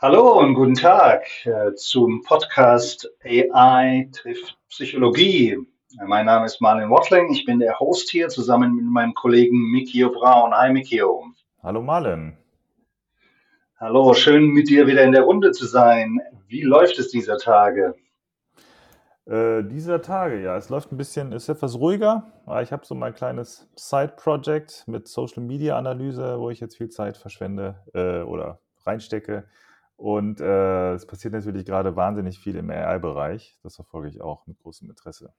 Hallo und guten Tag äh, zum Podcast AI trifft Psychologie. Mein Name ist Marlin Wattling, ich bin der Host hier zusammen mit meinem Kollegen Mikio Braun. Hi Mikio. Hallo Marlin. Hallo, schön mit dir wieder in der Runde zu sein. Wie läuft es dieser Tage? Äh, dieser Tage, ja, es läuft ein bisschen, ist etwas ruhiger. Ich habe so mein kleines Side-Project mit Social Media Analyse, wo ich jetzt viel Zeit verschwende äh, oder reinstecke. Und äh, es passiert natürlich gerade wahnsinnig viel im AI-Bereich. Das verfolge ich auch mit großem Interesse.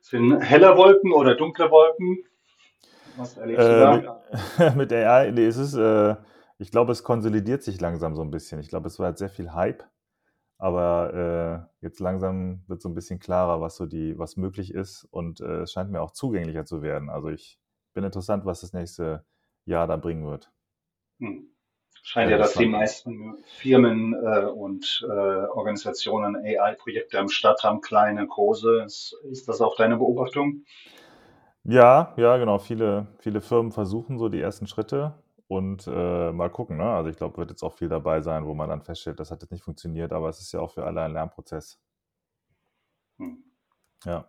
Sind helle Wolken oder dunkle Wolken? Was erlebst du da? Mit, mit AI, nee, es ist, äh, ich glaube, es konsolidiert sich langsam so ein bisschen. Ich glaube, es war jetzt sehr viel Hype aber äh, jetzt langsam wird so ein bisschen klarer, was so die, was möglich ist und äh, es scheint mir auch zugänglicher zu werden. Also ich bin interessant, was das nächste Jahr da bringen wird. Hm. Scheint ja, dass die meisten Firmen äh, und äh, Organisationen AI-Projekte am Start haben, kleine, große. Ist, ist das auch deine Beobachtung? Ja, ja, genau. Viele, viele Firmen versuchen so die ersten Schritte und äh, mal gucken. Ne? Also ich glaube, wird jetzt auch viel dabei sein, wo man dann feststellt, das hat jetzt nicht funktioniert, aber es ist ja auch für alle ein Lernprozess. Hm. Ja.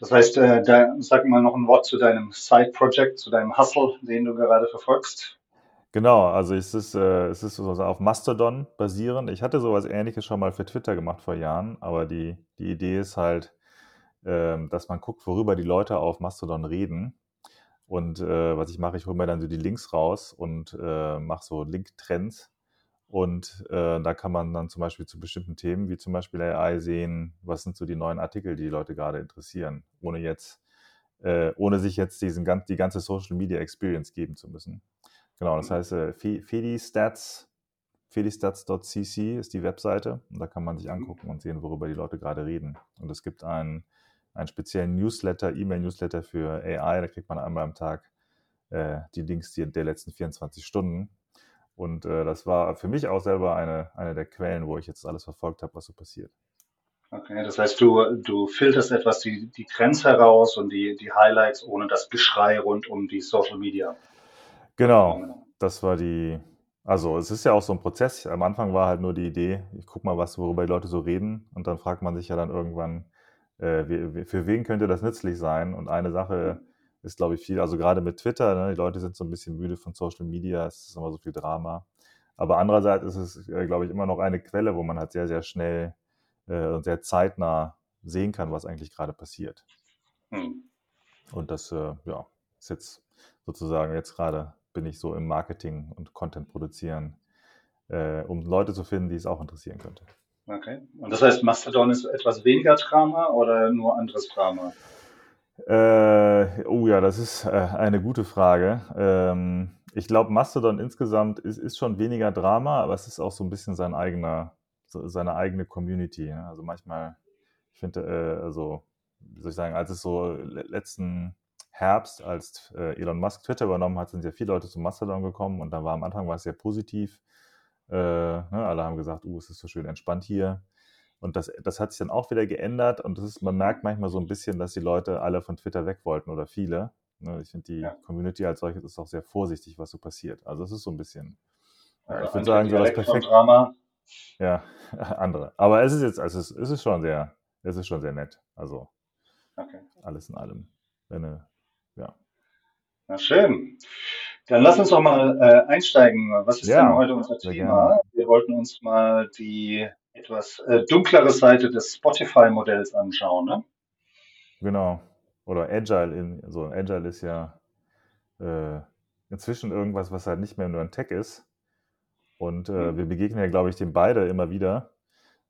Das heißt, äh, da, sag mal noch ein Wort zu deinem Side-Project, zu deinem Hustle, den du gerade verfolgst. Genau, also es ist, äh, es ist so auf Mastodon basierend. Ich hatte sowas ähnliches schon mal für Twitter gemacht vor Jahren, aber die, die Idee ist halt, äh, dass man guckt, worüber die Leute auf Mastodon reden und äh, was ich mache, ich hole mir dann so die Links raus und äh, mache so Link-Trends. Und äh, da kann man dann zum Beispiel zu bestimmten Themen, wie zum Beispiel AI, sehen, was sind so die neuen Artikel, die die Leute gerade interessieren, ohne jetzt, äh, ohne sich jetzt diesen, die ganze Social Media Experience geben zu müssen. Genau, das mhm. heißt, äh, Fedistats, fedistats.cc ist die Webseite und da kann man sich mhm. angucken und sehen, worüber die Leute gerade reden. Und es gibt einen einen speziellen Newsletter, E-Mail-Newsletter für AI. Da kriegt man einmal am Tag äh, die Links die, der letzten 24 Stunden. Und äh, das war für mich auch selber eine, eine der Quellen, wo ich jetzt alles verfolgt habe, was so passiert. Okay, das heißt, du, du filterst etwas die, die Trends heraus und die, die Highlights ohne das Geschrei rund um die Social Media. Genau, das war die, also es ist ja auch so ein Prozess. Am Anfang war halt nur die Idee, ich gucke mal, was, worüber die Leute so reden und dann fragt man sich ja dann irgendwann, äh, für wen könnte das nützlich sein? Und eine Sache ist, glaube ich, viel, also gerade mit Twitter, ne, die Leute sind so ein bisschen müde von Social Media, es ist immer so viel Drama. Aber andererseits ist es, äh, glaube ich, immer noch eine Quelle, wo man halt sehr, sehr schnell äh, und sehr zeitnah sehen kann, was eigentlich gerade passiert. Hm. Und das, äh, ja, ist jetzt sozusagen, jetzt gerade bin ich so im Marketing und Content produzieren, äh, um Leute zu finden, die es auch interessieren könnte. Okay. Und das heißt, Mastodon ist etwas weniger Drama oder nur anderes Drama? Äh, oh ja, das ist äh, eine gute Frage. Ähm, ich glaube, Mastodon insgesamt ist, ist schon weniger Drama, aber es ist auch so ein bisschen sein eigener, seine eigene Community. Ne? Also manchmal, ich finde, äh, also, wie soll ich sagen, als es so letzten Herbst, als äh, Elon Musk Twitter übernommen hat, sind ja viele Leute zu Mastodon gekommen und dann war am Anfang war es sehr positiv. Äh, ne, alle haben gesagt, uh, es ist so schön entspannt hier. Und das, das hat sich dann auch wieder geändert und das ist, man merkt manchmal so ein bisschen, dass die Leute alle von Twitter weg wollten oder viele. Ne, ich finde, die ja. Community als solches ist auch sehr vorsichtig, was so passiert. Also es ist so ein bisschen, ja, ich würde sagen, so das perfekte Drama. Ja, andere. Aber es ist jetzt, also es, ist schon sehr, es ist schon sehr nett. Also okay. alles in allem. Eine. Na schön. Dann lass uns doch mal äh, einsteigen. Was ist ja, denn heute unser Thema? Wir wollten uns mal die etwas äh, dunklere Seite des Spotify-Modells anschauen. Ne? Genau. Oder Agile. In, so Agile ist ja äh, inzwischen irgendwas, was halt nicht mehr nur ein Tech ist. Und äh, mhm. wir begegnen ja, glaube ich, dem beide immer wieder.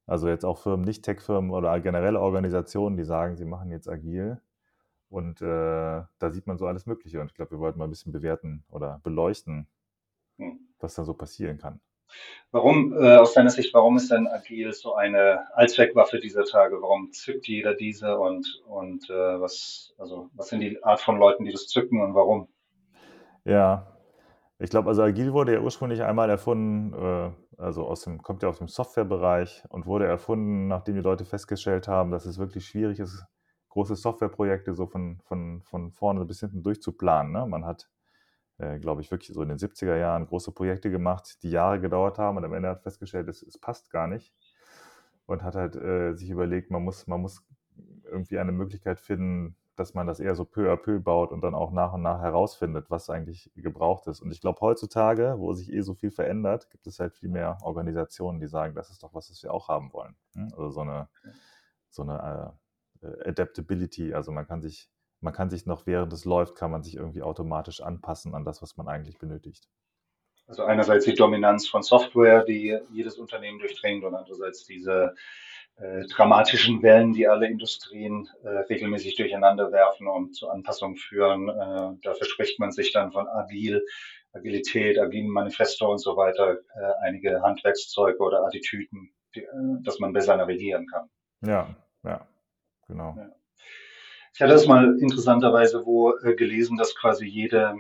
Also jetzt auch Firmen, nicht Tech-Firmen oder generelle Organisationen, die sagen, sie machen jetzt agil. Und äh, da sieht man so alles Mögliche. Und ich glaube, wir wollten mal ein bisschen bewerten oder beleuchten, hm. was da so passieren kann. Warum, äh, aus deiner Sicht, warum ist denn Agil so eine Allzweckwaffe dieser Tage? Warum zückt jeder diese und, und äh, was, also, was sind die Art von Leuten, die das zücken und warum? Ja, ich glaube, also Agil wurde ja ursprünglich einmal erfunden, äh, also aus dem, kommt ja aus dem Softwarebereich und wurde erfunden, nachdem die Leute festgestellt haben, dass es wirklich schwierig ist, große Softwareprojekte so von, von, von vorne bis hinten durchzuplanen. Ne? Man hat äh, glaube ich, wirklich so in den 70er Jahren große Projekte gemacht, die Jahre gedauert haben und am Ende hat festgestellt, es, es passt gar nicht und hat halt äh, sich überlegt, man muss, man muss irgendwie eine Möglichkeit finden, dass man das eher so peu à peu baut und dann auch nach und nach herausfindet, was eigentlich gebraucht ist. Und ich glaube, heutzutage, wo sich eh so viel verändert, gibt es halt viel mehr Organisationen, die sagen, das ist doch was, was wir auch haben wollen. Hm? Also so eine, so eine äh, Adaptability, also man kann sich man kann sich noch während es läuft, kann man sich irgendwie automatisch anpassen an das, was man eigentlich benötigt. Also einerseits die Dominanz von Software, die jedes Unternehmen durchdringt und andererseits diese äh, dramatischen Wellen, die alle Industrien äh, regelmäßig durcheinander werfen und zu Anpassungen führen. Äh, da verspricht man sich dann von Agil, Agilität, agilen Manifesto und so weiter äh, einige Handwerkszeuge oder Attitüden, die, äh, dass man besser navigieren kann. Ja, ja, genau. Ja. Ich hatte das mal interessanterweise wo äh, gelesen, dass quasi jede,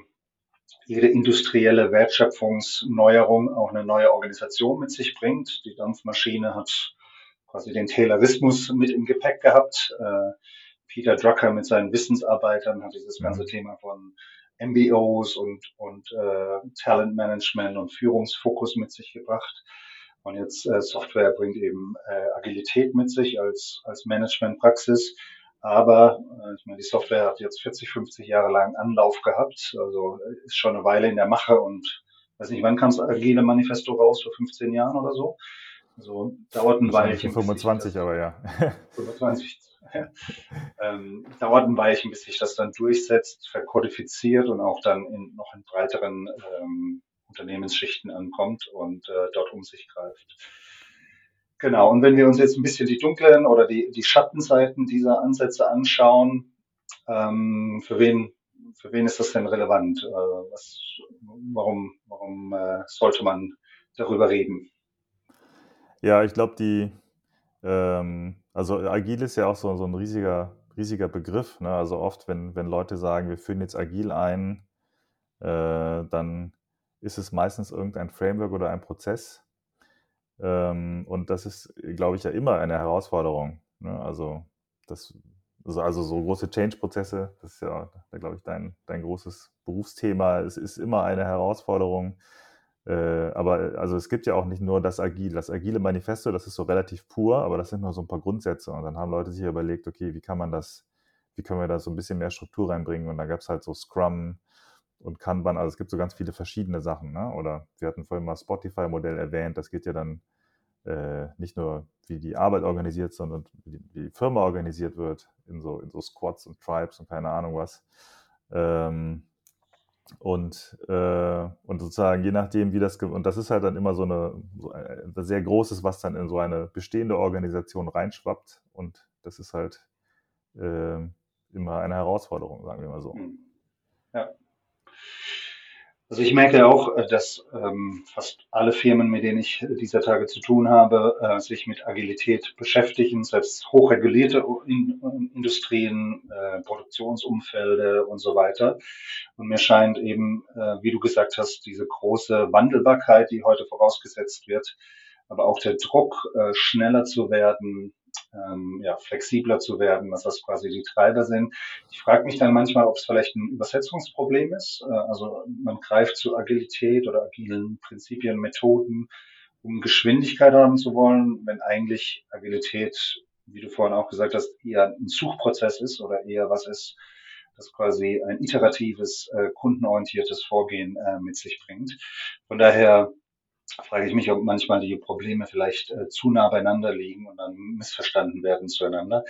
jede industrielle Wertschöpfungsneuerung auch eine neue Organisation mit sich bringt. Die Dampfmaschine hat quasi den Taylorismus mit im Gepäck gehabt. Äh, Peter Drucker mit seinen Wissensarbeitern hat dieses ganze Thema von MBOs und, und äh, Talentmanagement und Führungsfokus mit sich gebracht. Und jetzt äh, Software bringt eben äh, Agilität mit sich als, als Managementpraxis. Aber äh, ich meine, die Software hat jetzt 40, 50 Jahre lang Anlauf gehabt, also ist schon eine Weile in der Mache und weiß nicht, wann kam das agile Manifesto raus, vor 15 Jahren oder so? Also dauert ein Weilchen. 25, aber ja. 25. ähm, dauert ein Weilchen, bis sich das dann durchsetzt, verkodifiziert und auch dann in, noch in breiteren ähm, Unternehmensschichten ankommt und äh, dort um sich greift. Genau, und wenn wir uns jetzt ein bisschen die dunklen oder die, die Schattenseiten dieser Ansätze anschauen, ähm, für, wen, für wen ist das denn relevant? Äh, was, warum warum äh, sollte man darüber reden? Ja, ich glaube, die, ähm, also agil ist ja auch so, so ein riesiger, riesiger Begriff. Ne? Also oft, wenn, wenn Leute sagen, wir führen jetzt agil ein, äh, dann ist es meistens irgendein Framework oder ein Prozess, ähm, und das ist, glaube ich, ja immer eine Herausforderung. Ne? Also, das, also, also so große Change-Prozesse, das ist ja, da glaube ich, dein, dein großes Berufsthema. Es ist immer eine Herausforderung. Äh, aber also es gibt ja auch nicht nur das Agile. Das agile Manifesto, das ist so relativ pur, aber das sind nur so ein paar Grundsätze. Und dann haben Leute sich überlegt, okay, wie kann man das, wie können wir da so ein bisschen mehr Struktur reinbringen? Und da gab es halt so Scrum, und Kanban, also es gibt so ganz viele verschiedene Sachen. Ne? Oder wir hatten vorhin mal Spotify-Modell erwähnt, das geht ja dann äh, nicht nur, wie die Arbeit organisiert, sondern wie die, wie die, Firma organisiert wird, in so, in so Squads und Tribes und keine Ahnung was. Ähm, und, äh, und sozusagen je nachdem, wie das, und das ist halt dann immer so eine, so ein sehr großes, was dann in so eine bestehende Organisation reinschwappt. Und das ist halt äh, immer eine Herausforderung, sagen wir mal so. Hm. Ja. Also ich merke auch, äh, dass ähm, fast alle Firmen, mit denen ich dieser Tage zu tun habe, äh, sich mit Agilität beschäftigen, selbst hochregulierte in, Industrien, äh, Produktionsumfelde und so weiter. Und mir scheint eben, äh, wie du gesagt hast, diese große Wandelbarkeit, die heute vorausgesetzt wird, aber auch der Druck, äh, schneller zu werden, ähm, ja, flexibler zu werden, was das quasi die Treiber sind. Ich frage mich dann manchmal, ob es vielleicht ein Übersetzungsproblem ist. Äh, also man greift zu Agilität oder agilen Prinzipien, Methoden, um Geschwindigkeit haben zu wollen, wenn eigentlich Agilität, wie du vorhin auch gesagt hast, eher ein Suchprozess ist oder eher was ist, das quasi ein iteratives, äh, kundenorientiertes Vorgehen äh, mit sich bringt. Von daher frage ich mich, ob manchmal die Probleme vielleicht äh, zu nah beieinander liegen und dann missverstanden werden zueinander.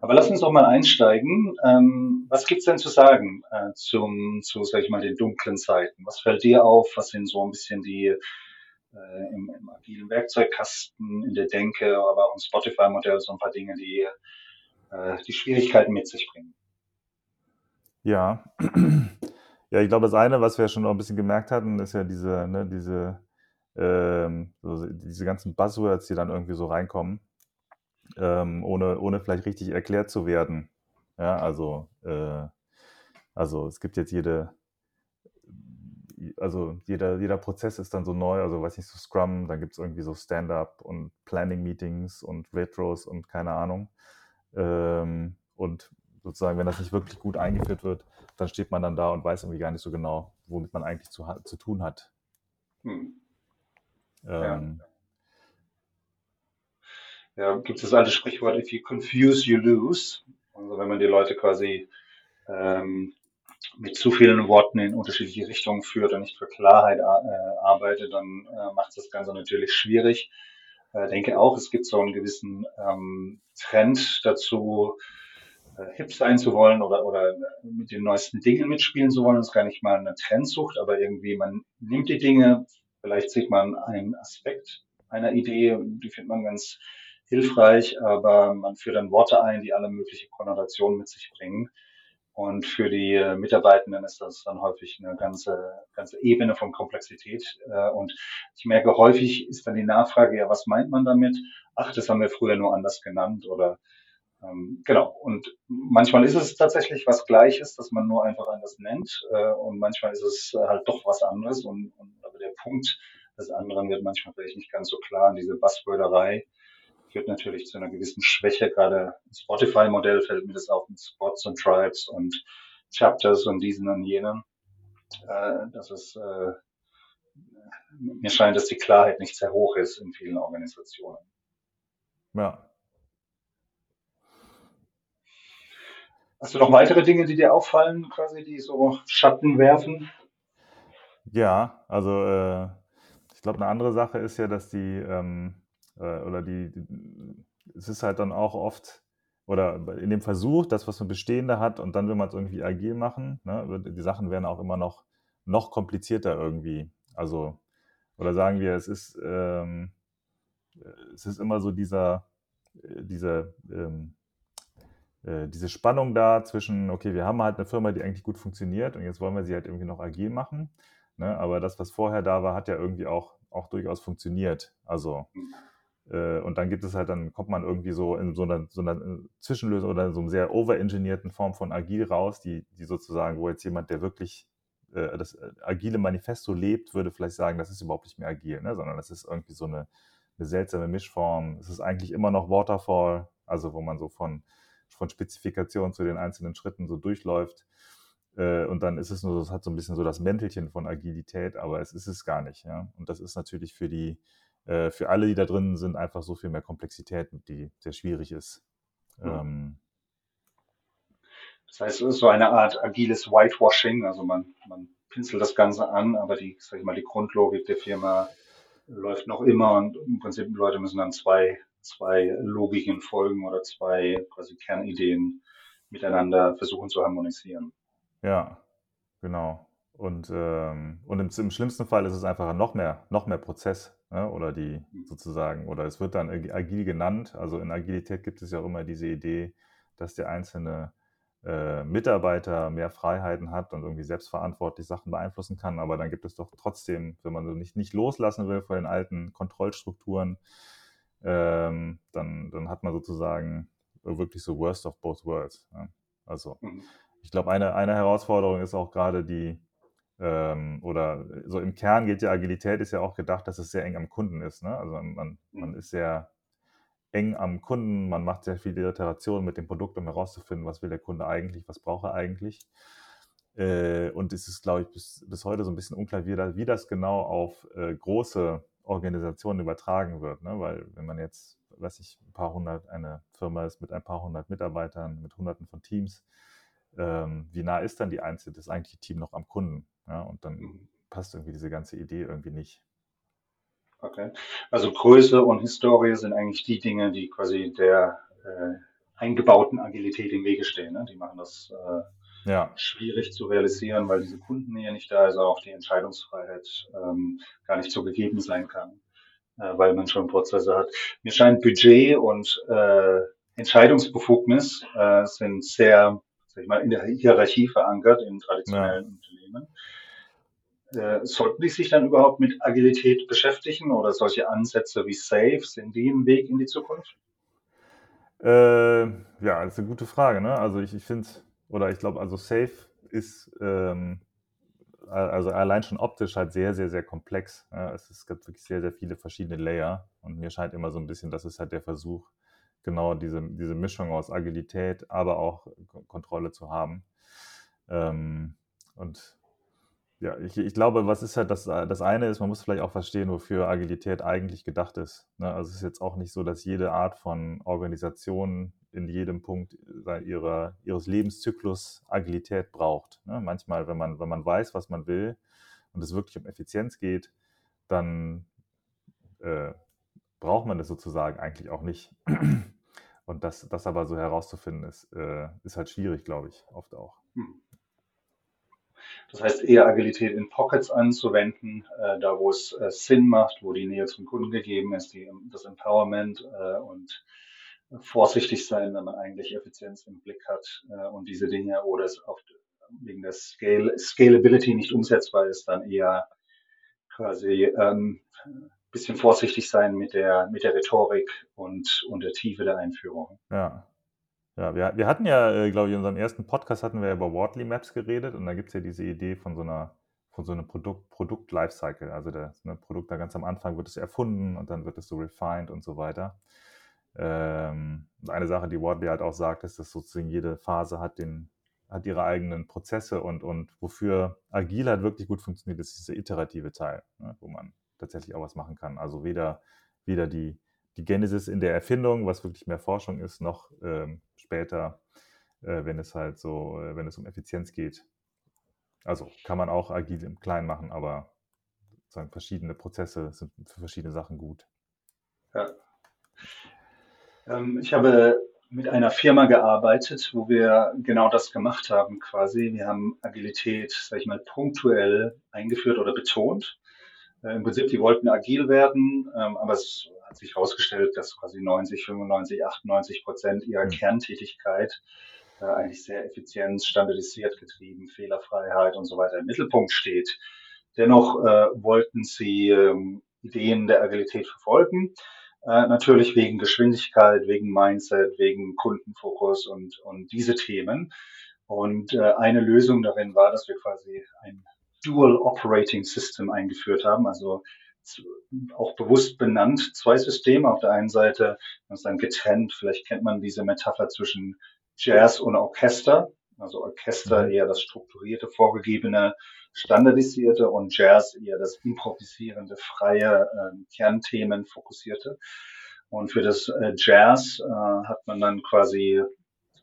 Aber lass uns doch mal einsteigen. Ähm, was gibt's denn zu sagen äh, zum, zu, sag ich mal, den dunklen Seiten? Was fällt dir auf? Was sind so ein bisschen die äh, im, im agilen Werkzeugkasten, in der Denke, aber auch im Spotify-Modell so ein paar Dinge, die äh, die Schwierigkeiten mit sich bringen? Ja. Ja, ich glaube, das eine, was wir schon noch ein bisschen gemerkt hatten, ist ja diese, ne, diese ähm, so diese ganzen Buzzwords, die dann irgendwie so reinkommen, ähm, ohne, ohne vielleicht richtig erklärt zu werden. Ja, also, äh, also es gibt jetzt jede, also jeder, jeder Prozess ist dann so neu, also weiß nicht, so Scrum, dann gibt es irgendwie so Stand-up und Planning-Meetings und Retros und keine Ahnung. Ähm, und sozusagen, wenn das nicht wirklich gut eingeführt wird, dann steht man dann da und weiß irgendwie gar nicht so genau, womit man eigentlich zu, zu tun hat. Hm. Ähm, ja. ja, gibt es das alte Sprichwort, if you confuse, you lose. Also wenn man die Leute quasi ähm, mit zu vielen Worten in unterschiedliche Richtungen führt und nicht für Klarheit äh, arbeitet, dann äh, macht das Ganze natürlich schwierig. Ich äh, denke auch, es gibt so einen gewissen ähm, Trend dazu, äh, hip sein zu wollen oder, oder mit den neuesten Dingen mitspielen zu wollen. Das ist gar nicht mal eine Trendsucht, aber irgendwie man nimmt die Dinge, vielleicht sieht man einen Aspekt einer Idee, die findet man ganz hilfreich, aber man führt dann Worte ein, die alle mögliche Konnotationen mit sich bringen. Und für die äh, Mitarbeitenden ist das dann häufig eine ganze, ganze Ebene von Komplexität. Äh, und ich merke, häufig ist dann die Nachfrage, ja, was meint man damit? Ach, das haben wir früher nur anders genannt oder ähm, genau. Und manchmal ist es tatsächlich was Gleiches, dass man nur einfach anders nennt. Äh, und manchmal ist es halt doch was anderes. Und, und aber der Punkt des anderen wird manchmal vielleicht nicht ganz so klar. Und diese Buzzworderei führt natürlich zu einer gewissen Schwäche. Gerade Spotify-Modell fällt mir das auf mit Spots und Tribes und Chapters und diesen und jenen. Äh, das ist, äh, mir scheint, dass die Klarheit nicht sehr hoch ist in vielen Organisationen. Ja. Hast du noch weitere Dinge, die dir auffallen, quasi, die so Schatten werfen? Ja, also äh, ich glaube, eine andere Sache ist ja, dass die ähm, äh, oder die, die, es ist halt dann auch oft, oder in dem Versuch, das, was man Bestehende hat, und dann will man es irgendwie agil machen, ne, die Sachen werden auch immer noch, noch komplizierter irgendwie. Also, oder sagen wir, es ist, ähm, es ist immer so dieser, äh, dieser, ähm, äh, diese Spannung da zwischen, okay, wir haben halt eine Firma, die eigentlich gut funktioniert und jetzt wollen wir sie halt irgendwie noch agil machen. Ne? Aber das, was vorher da war, hat ja irgendwie auch, auch durchaus funktioniert. Also mhm. Äh, und dann gibt es halt, dann kommt man irgendwie so in so einer, so einer äh, Zwischenlösung oder in so einer sehr overengineerten Form von agil raus, die, die sozusagen, wo jetzt jemand, der wirklich äh, das äh, agile Manifesto lebt, würde vielleicht sagen, das ist überhaupt nicht mehr agil, ne? sondern das ist irgendwie so eine, eine seltsame Mischform. Es ist eigentlich immer noch Waterfall, also wo man so von, von Spezifikation zu den einzelnen Schritten so durchläuft. Äh, und dann ist es nur, es hat so ein bisschen so das Mäntelchen von Agilität, aber es ist es gar nicht. Ja? Und das ist natürlich für die, äh, für alle, die da drin sind, einfach so viel mehr Komplexität, die sehr schwierig ist. Ja. Ähm, das heißt, es ist so eine Art agiles Whitewashing, also man, man pinselt das Ganze an, aber die, sag ich mal, die Grundlogik der Firma läuft noch immer und im Prinzip die Leute müssen dann zwei, zwei Logiken folgen oder zwei quasi Kernideen miteinander versuchen zu harmonisieren. Ja, genau. Und, ähm, und im, im, schlimmsten Fall ist es einfach noch mehr, noch mehr Prozess ne? oder die mhm. sozusagen, oder es wird dann agil genannt. Also in Agilität gibt es ja auch immer diese Idee, dass der einzelne äh, Mitarbeiter mehr Freiheiten hat und irgendwie selbstverantwortlich Sachen beeinflussen kann. Aber dann gibt es doch trotzdem, wenn man so nicht, nicht loslassen will von den alten Kontrollstrukturen, ähm, dann, dann hat man sozusagen wirklich so worst of both worlds. Ja? Also mhm. ich glaube, eine, eine Herausforderung ist auch gerade die, ähm, oder so im Kern geht ja Agilität, ist ja auch gedacht, dass es sehr eng am Kunden ist. Ne? Also man, man mhm. ist sehr eng am Kunden, man macht sehr viele Iterationen mit dem Produkt, um herauszufinden, was will der Kunde eigentlich, was braucht er eigentlich. Äh, und es ist, glaube ich, bis, bis heute so ein bisschen unklar, wie, da, wie das genau auf äh, große Organisationen übertragen wird. Ne? Weil wenn man jetzt, weiß ich, ein paar hundert, eine Firma ist mit ein paar hundert Mitarbeitern, mit hunderten von Teams, ähm, wie nah ist dann die einzelne, das eigentliche Team noch am Kunden? Ja, und dann mhm. passt irgendwie diese ganze Idee irgendwie nicht. Okay. Also Größe und Historie sind eigentlich die Dinge, die quasi der äh, eingebauten Agilität im Wege stehen. Ne? Die machen das äh, ja. schwierig zu realisieren, weil diese Kundennähe nicht da ist, auch die Entscheidungsfreiheit ähm, gar nicht so gegeben sein kann, äh, weil man schon Prozesse hat. Mir scheint Budget und äh, Entscheidungsbefugnis äh, sind sehr sag ich mal, in der Hierarchie verankert in traditionellen ja. Unternehmen. Äh, sollten die sich dann überhaupt mit Agilität beschäftigen oder solche Ansätze wie Safe, sind die ein Weg in die Zukunft? Äh, ja, das ist eine gute Frage. Ne? Also ich, ich finde, oder ich glaube, also Safe ist ähm, also allein schon optisch halt sehr, sehr, sehr komplex. Ja, es, es gibt wirklich sehr, sehr viele verschiedene Layer und mir scheint immer so ein bisschen, das ist halt der Versuch, genau diese, diese Mischung aus Agilität, aber auch Kontrolle zu haben. Ähm, und ja, ich, ich glaube, was ist halt das, das eine ist, man muss vielleicht auch verstehen, wofür Agilität eigentlich gedacht ist. Ne? Also es ist jetzt auch nicht so, dass jede Art von Organisation in jedem Punkt ihrer, ihres Lebenszyklus Agilität braucht. Ne? Manchmal, wenn man, wenn man weiß, was man will und es wirklich um Effizienz geht, dann äh, braucht man das sozusagen eigentlich auch nicht. Und das, das aber so herauszufinden, ist, äh, ist halt schwierig, glaube ich, oft auch. Hm. Das heißt, eher Agilität in Pockets anzuwenden, äh, da wo es äh, Sinn macht, wo die Nähe zum Kunden gegeben ist, die, das Empowerment äh, und vorsichtig sein, wenn man eigentlich Effizienz im Blick hat äh, und diese Dinge oder es auf, wegen der Scale, Scalability nicht umsetzbar ist, dann eher quasi ähm, bisschen vorsichtig sein mit der, mit der Rhetorik und, und der Tiefe der Einführung. Ja, ja, wir, wir hatten ja, äh, glaube ich, in unserem ersten Podcast hatten wir ja über Wortly Maps geredet und da gibt es ja diese Idee von so einer von so einem Produkt, Produkt Lifecycle. Also das ne, Produkt da ganz am Anfang wird es erfunden und dann wird es so refined und so weiter. Ähm, eine Sache, die Wortley halt auch sagt, ist, dass sozusagen jede Phase hat den, hat ihre eigenen Prozesse und, und wofür agil halt wirklich gut funktioniert, ist dieser iterative Teil, ne, wo man tatsächlich auch was machen kann. Also weder, weder die, die Genesis in der Erfindung, was wirklich mehr Forschung ist, noch ähm, später, äh, wenn es halt so, äh, wenn es um Effizienz geht. Also kann man auch agil im Kleinen machen, aber sozusagen verschiedene Prozesse sind für verschiedene Sachen gut. Ja. Ähm, ich habe mit einer Firma gearbeitet, wo wir genau das gemacht haben quasi. Wir haben Agilität, sag ich mal, punktuell eingeführt oder betont. Äh, Im Prinzip, die wollten agil werden, ähm, aber es hat sich herausgestellt, dass quasi 90, 95, 98 Prozent ihrer mhm. Kerntätigkeit äh, eigentlich sehr effizient, standardisiert getrieben, Fehlerfreiheit und so weiter im Mittelpunkt steht. Dennoch äh, wollten sie ähm, Ideen der Agilität verfolgen. Äh, natürlich wegen Geschwindigkeit, wegen Mindset, wegen Kundenfokus und, und diese Themen. Und äh, eine Lösung darin war, dass wir quasi ein Dual Operating System eingeführt haben, also auch bewusst benannt, zwei Systeme. Auf der einen Seite, das dann getrennt, vielleicht kennt man diese Metapher zwischen Jazz und Orchester. Also Orchester eher das strukturierte, vorgegebene, standardisierte und Jazz eher das improvisierende, freie, äh, Kernthemen fokussierte. Und für das äh, Jazz äh, hat man dann quasi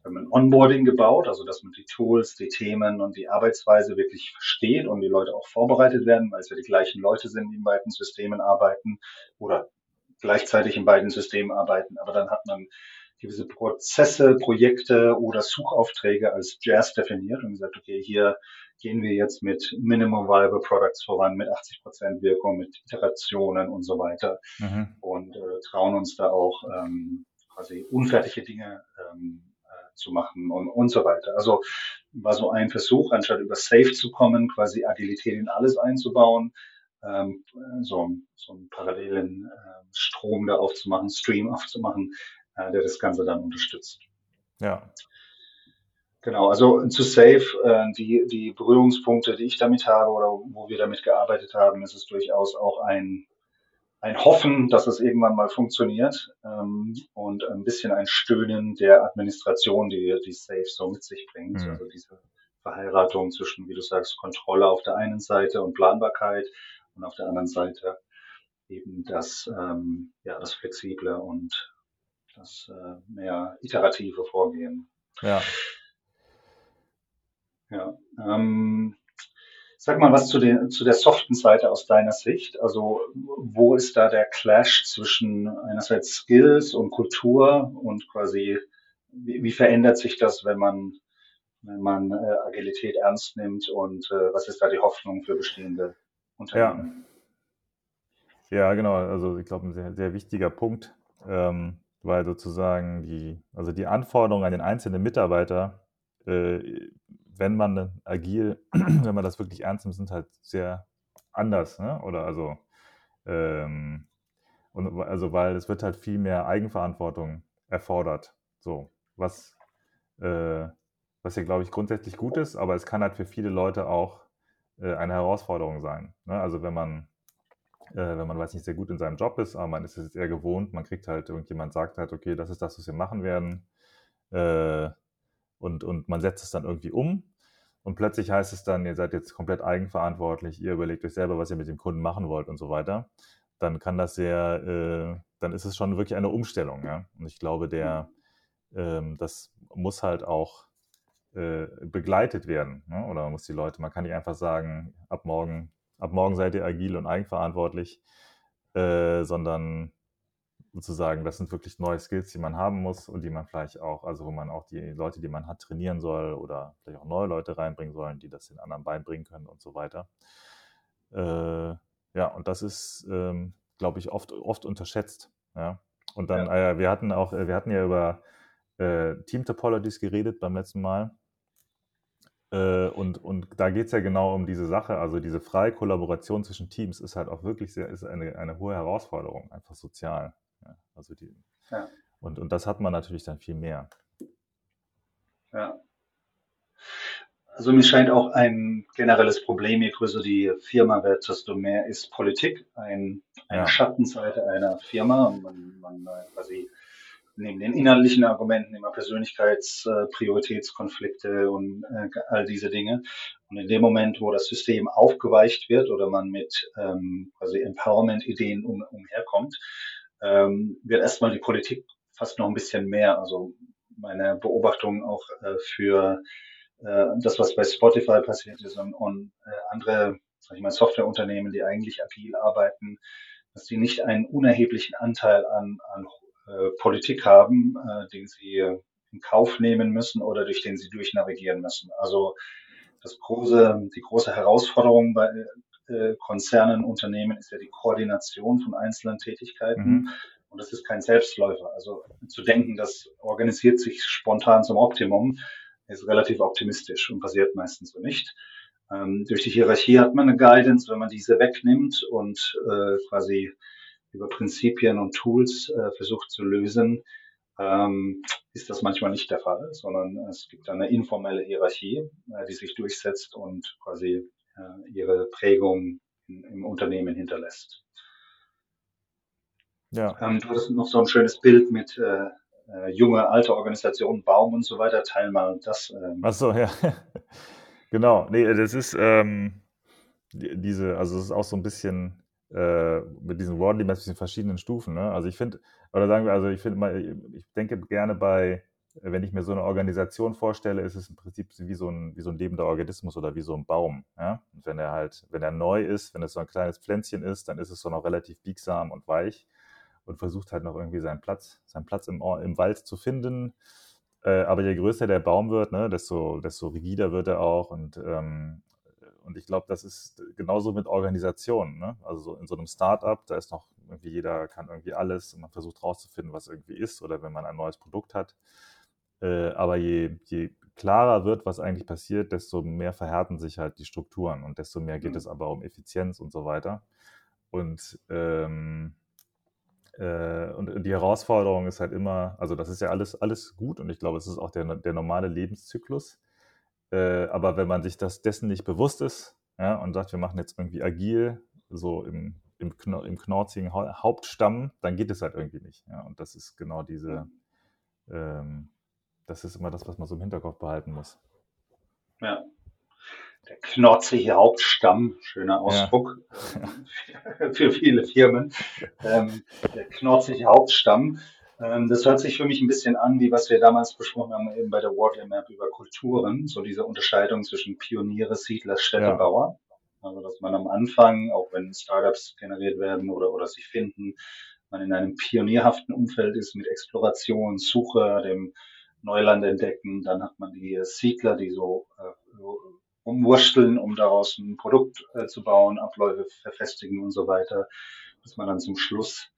ein Onboarding gebaut, also dass man die Tools, die Themen und die Arbeitsweise wirklich versteht und die Leute auch vorbereitet werden, weil es ja die gleichen Leute sind, die in beiden Systemen arbeiten oder gleichzeitig in beiden Systemen arbeiten. Aber dann hat man gewisse Prozesse, Projekte oder Suchaufträge als Jazz definiert und gesagt, okay, hier gehen wir jetzt mit Minimum Viable Products voran, mit 80 Prozent Wirkung, mit Iterationen und so weiter mhm. und äh, trauen uns da auch ähm, quasi unfertige Dinge ähm, zu machen und, und so weiter. Also war so ein Versuch, anstatt über Safe zu kommen, quasi Agilität in alles einzubauen, ähm, so, so einen parallelen äh, Strom da aufzumachen, Stream aufzumachen, äh, der das Ganze dann unterstützt. Ja. Genau, also zu Safe, äh, die, die Berührungspunkte, die ich damit habe oder wo wir damit gearbeitet haben, ist es durchaus auch ein ein Hoffen, dass es irgendwann mal funktioniert ähm, und ein bisschen ein Stöhnen der Administration, die die Safe so mit sich bringt. Mhm. Also diese Verheiratung zwischen, wie du sagst, Kontrolle auf der einen Seite und Planbarkeit und auf der anderen Seite eben das, ähm, ja, das flexible und das äh, mehr iterative Vorgehen. Ja. Ja. Ähm, Sag mal was zu, den, zu der soften Seite aus deiner Sicht. Also wo ist da der Clash zwischen einerseits Skills und Kultur und quasi wie, wie verändert sich das, wenn man wenn man äh, Agilität ernst nimmt und äh, was ist da die Hoffnung für bestehende Unternehmen? Ja, ja genau. Also ich glaube ein sehr, sehr wichtiger Punkt, ähm, weil sozusagen die also die Anforderungen an den einzelnen Mitarbeiter äh, wenn man agil, wenn man das wirklich ernst nimmt, sind halt sehr anders, ne? Oder also, ähm, und also weil es wird halt viel mehr Eigenverantwortung erfordert. So, was, äh, was ja, glaube ich, grundsätzlich gut ist, aber es kann halt für viele Leute auch äh, eine Herausforderung sein. Ne? Also wenn man, äh, wenn man weiß nicht sehr gut in seinem Job ist, aber man ist es jetzt eher gewohnt, man kriegt halt, irgendjemand sagt halt, okay, das ist das, was wir machen werden. Äh, und, und man setzt es dann irgendwie um. Und plötzlich heißt es dann, ihr seid jetzt komplett eigenverantwortlich, ihr überlegt euch selber, was ihr mit dem Kunden machen wollt und so weiter. Dann kann das sehr, äh, dann ist es schon wirklich eine Umstellung. Ja? Und ich glaube, der, ähm, das muss halt auch äh, begleitet werden. Ne? Oder man muss die Leute, man kann nicht einfach sagen, ab morgen, ab morgen seid ihr agil und eigenverantwortlich, äh, sondern sozusagen, das sind wirklich neue Skills, die man haben muss und die man vielleicht auch, also wo man auch die Leute, die man hat, trainieren soll oder vielleicht auch neue Leute reinbringen sollen, die das den anderen beibringen können und so weiter. Äh, ja, und das ist, ähm, glaube ich, oft, oft unterschätzt. Ja. Und dann, ja. äh, wir hatten auch, wir hatten ja über äh, Team Topologies geredet beim letzten Mal. Äh, und, und da geht es ja genau um diese Sache. Also diese freie Kollaboration zwischen Teams ist halt auch wirklich sehr, ist eine, eine hohe Herausforderung, einfach sozial. Ja, also die, ja. und, und das hat man natürlich dann viel mehr. Ja. Also mir scheint auch ein generelles Problem, je größer die Firma wird, desto mehr ist Politik ein, eine ja. Schattenseite einer Firma. Man, man quasi neben den inhaltlichen Argumenten immer Persönlichkeitsprioritätskonflikte äh, und äh, all diese Dinge. Und in dem Moment, wo das System aufgeweicht wird oder man mit ähm, quasi Empowerment-Ideen um, umherkommt, ähm, wird erstmal die Politik fast noch ein bisschen mehr. Also meine Beobachtung auch äh, für äh, das, was bei Spotify passiert ist und, und äh, andere, sag ich mal, Softwareunternehmen, die eigentlich agil arbeiten, dass die nicht einen unerheblichen Anteil an, an Politik haben, äh, den sie in Kauf nehmen müssen oder durch den sie durchnavigieren müssen. Also das große, die große Herausforderung bei äh, Konzernen, Unternehmen ist ja die Koordination von einzelnen Tätigkeiten. Mhm. Und das ist kein Selbstläufer. Also zu denken, das organisiert sich spontan zum Optimum, ist relativ optimistisch und passiert meistens so nicht. Ähm, durch die Hierarchie hat man eine Guidance, wenn man diese wegnimmt und äh, quasi über Prinzipien und Tools äh, versucht zu lösen, ähm, ist das manchmal nicht der Fall, sondern es gibt eine informelle Hierarchie, äh, die sich durchsetzt und quasi äh, ihre Prägung in, im Unternehmen hinterlässt. Ja. Ähm, du hast noch so ein schönes Bild mit äh, äh, junge, alte Organisationen, Baum und so weiter. Teil mal das. Ähm. Ach so, ja. genau. Nee, das ist ähm, diese, also es ist auch so ein bisschen äh, mit diesen Worldly Maps, diesen verschiedenen Stufen. Ne? Also ich finde, oder sagen wir, also ich finde ich denke gerne bei wenn ich mir so eine Organisation vorstelle, ist es im Prinzip wie so ein, wie so ein lebender Organismus oder wie so ein Baum. Ja? Und wenn er halt, wenn er neu ist, wenn es so ein kleines Pflänzchen ist, dann ist es so noch relativ biegsam und weich und versucht halt noch irgendwie seinen Platz, seinen Platz im, im Wald zu finden. Äh, aber je größer der Baum wird, ne, desto, desto rigider wird er auch und ähm, und ich glaube, das ist genauso mit Organisationen. Ne? Also so in so einem Startup, da ist noch irgendwie jeder kann irgendwie alles und man versucht rauszufinden, was irgendwie ist oder wenn man ein neues Produkt hat, äh, aber je, je klarer wird, was eigentlich passiert, desto mehr verhärten sich halt die Strukturen und desto mehr geht mhm. es aber um Effizienz und so weiter. Und, ähm, äh, und die Herausforderung ist halt immer, also das ist ja alles, alles gut und ich glaube, es ist auch der, der normale Lebenszyklus. Äh, aber wenn man sich das dessen nicht bewusst ist ja, und sagt, wir machen jetzt irgendwie agil, so im, im, Kno im knorzigen Hauptstamm, dann geht es halt irgendwie nicht. Ja? Und das ist genau diese, ähm, das ist immer das, was man so im Hinterkopf behalten muss. Ja. Der knorzige Hauptstamm, schöner Ausdruck ja. für viele Firmen. Ähm, der knorzige Hauptstamm. Ähm, das hört sich für mich ein bisschen an, wie was wir damals besprochen haben, eben bei der Water Map über Kulturen. So diese Unterscheidung zwischen Pioniere, Siedler, Städtebauer. Ja. Also, dass man am Anfang, auch wenn Startups generiert werden oder, oder sich finden, man in einem pionierhaften Umfeld ist mit Exploration, Suche, dem Neuland entdecken. Dann hat man die Siedler, die so, äh, umwursteln, um daraus ein Produkt äh, zu bauen, Abläufe verfestigen und so weiter, bis man dann zum Schluss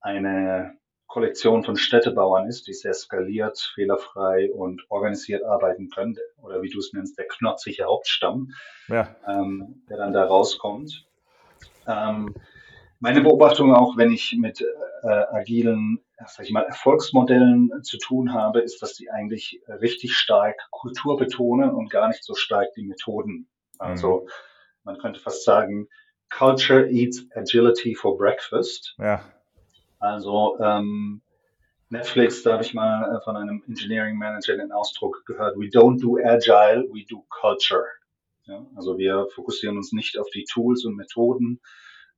eine Kollektion von Städtebauern ist, die sehr skaliert, fehlerfrei und organisiert arbeiten können, oder wie du es nennst, der knotzige Hauptstamm, ja. ähm, der dann da rauskommt. Ähm, meine Beobachtung auch, wenn ich mit äh, agilen sag ich mal, Erfolgsmodellen zu tun habe, ist, dass die eigentlich richtig stark Kultur betonen und gar nicht so stark die Methoden. Also mhm. man könnte fast sagen, Culture eats agility for breakfast. Ja. Also ähm, Netflix, da habe ich mal äh, von einem Engineering Manager den Ausdruck gehört, we don't do agile, we do culture. Ja, also wir fokussieren uns nicht auf die Tools und Methoden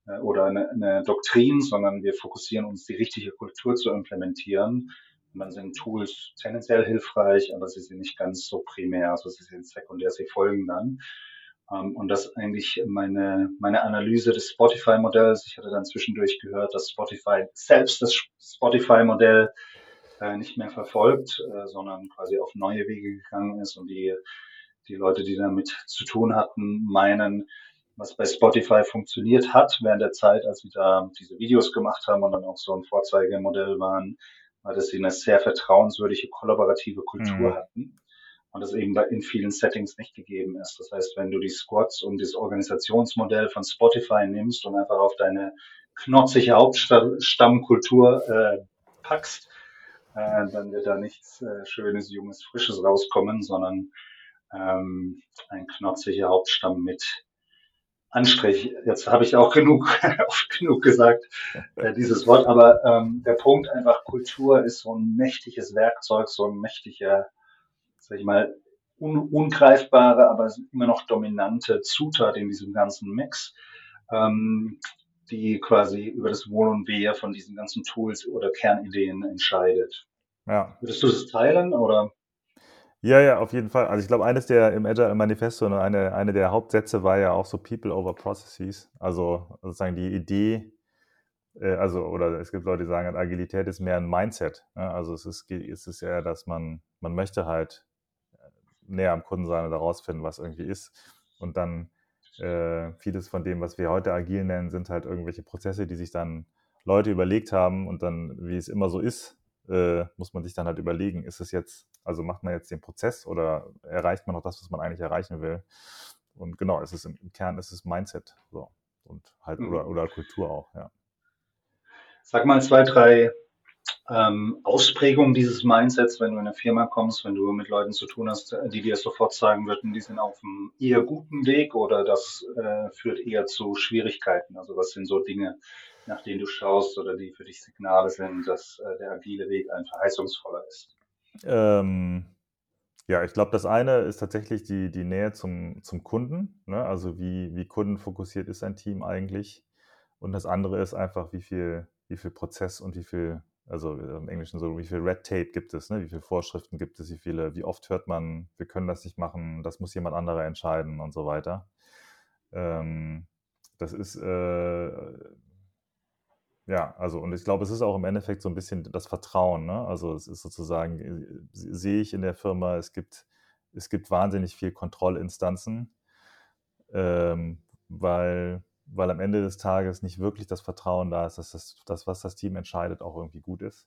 äh, oder eine, eine Doktrin, sondern wir fokussieren uns, die richtige Kultur zu implementieren. Und dann sind Tools tendenziell hilfreich, aber sie sind nicht ganz so primär, also sie sind sekundär, sie folgen dann. Ähm, und das ist eigentlich meine, meine Analyse des Spotify-Modells. Ich hatte dann zwischendurch gehört, dass Spotify selbst das Spotify-Modell äh, nicht mehr verfolgt, äh, sondern quasi auf neue Wege gegangen ist und die, die Leute, die damit zu tun hatten, meinen, was bei Spotify funktioniert hat während der Zeit, als sie da diese Videos gemacht haben und dann auch so ein Vorzeigemodell waren, war, dass sie eine sehr vertrauenswürdige, kollaborative Kultur mhm. hatten und das eben in vielen Settings nicht gegeben ist. Das heißt, wenn du die Squads und das Organisationsmodell von Spotify nimmst und einfach auf deine knotzige Hauptstammkultur äh, packst, äh, dann wird da nichts äh, Schönes, Junges, Frisches rauskommen, sondern ähm, ein knotziger Hauptstamm mit Anstrich. Jetzt habe ich auch genug, oft genug gesagt, äh, dieses Wort, aber ähm, der Punkt einfach, Kultur ist so ein mächtiges Werkzeug, so ein mächtiger sag ich mal, un ungreifbare, aber immer noch dominante Zutat in diesem ganzen Mix, ähm, die quasi über das Wohl und Wehe von diesen ganzen Tools oder Kernideen entscheidet. Ja. Würdest du das teilen oder? Ja, ja, auf jeden Fall. Also ich glaube, eines der im Agile Manifesto, ne, eine, eine der Hauptsätze war ja auch so People over Processes. Also sozusagen die Idee, äh, also, oder es gibt Leute, die sagen, Agilität ist mehr ein Mindset. Ne? Also es ist, es ist eher, dass man, man möchte halt näher am Kunden sein oder herausfinden, was irgendwie ist. Und dann äh, vieles von dem, was wir heute agil nennen, sind halt irgendwelche Prozesse, die sich dann Leute überlegt haben und dann, wie es immer so ist, äh, muss man sich dann halt überlegen, ist es jetzt, also macht man jetzt den Prozess oder erreicht man noch das, was man eigentlich erreichen will? Und genau, es ist im, Kern ist es Mindset so und halt mhm. oder, oder Kultur auch, ja. Sag mal zwei, drei ähm, Ausprägung dieses Mindsets, wenn du in eine Firma kommst, wenn du mit Leuten zu tun hast, die dir sofort sagen würden, die sind auf einem eher guten Weg oder das äh, führt eher zu Schwierigkeiten? Also was sind so Dinge, nach denen du schaust oder die für dich Signale sind, dass äh, der agile Weg ein verheißungsvoller ist? Ähm, ja, ich glaube, das eine ist tatsächlich die, die Nähe zum, zum Kunden. Ne? Also wie, wie kundenfokussiert ist ein Team eigentlich? Und das andere ist einfach, wie viel, wie viel Prozess und wie viel also äh, im Englischen so, wie viel Red Tape gibt es, ne? wie viele Vorschriften gibt es, wie viele, wie oft hört man, wir können das nicht machen, das muss jemand anderer entscheiden und so weiter. Ähm, das ist, äh, ja, also und ich glaube, es ist auch im Endeffekt so ein bisschen das Vertrauen. Ne? Also es ist sozusagen, äh, sehe ich in der Firma, es gibt, es gibt wahnsinnig viel Kontrollinstanzen, ähm, weil weil am Ende des Tages nicht wirklich das Vertrauen da ist, dass das, das, was das Team entscheidet, auch irgendwie gut ist?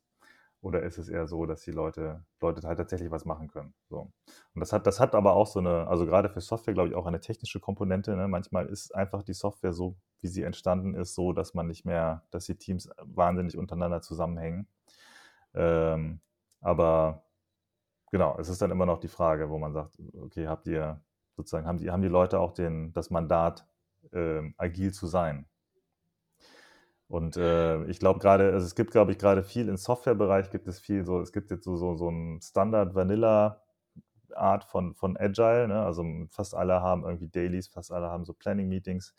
Oder ist es eher so, dass die Leute, Leute halt tatsächlich was machen können? So. Und das hat, das hat aber auch so eine, also gerade für Software, glaube ich, auch eine technische Komponente. Ne? Manchmal ist einfach die Software so, wie sie entstanden ist, so, dass man nicht mehr, dass die Teams wahnsinnig untereinander zusammenhängen. Ähm, aber genau, es ist dann immer noch die Frage, wo man sagt, okay, habt ihr sozusagen, haben die, haben die Leute auch den, das Mandat, äh, agil zu sein. Und äh, ich glaube gerade, also es gibt, glaube ich, gerade viel im Softwarebereich gibt es viel so, es gibt jetzt so, so, so ein Standard Vanilla Art von, von Agile, ne? also fast alle haben irgendwie Dailies, fast alle haben so Planning Meetings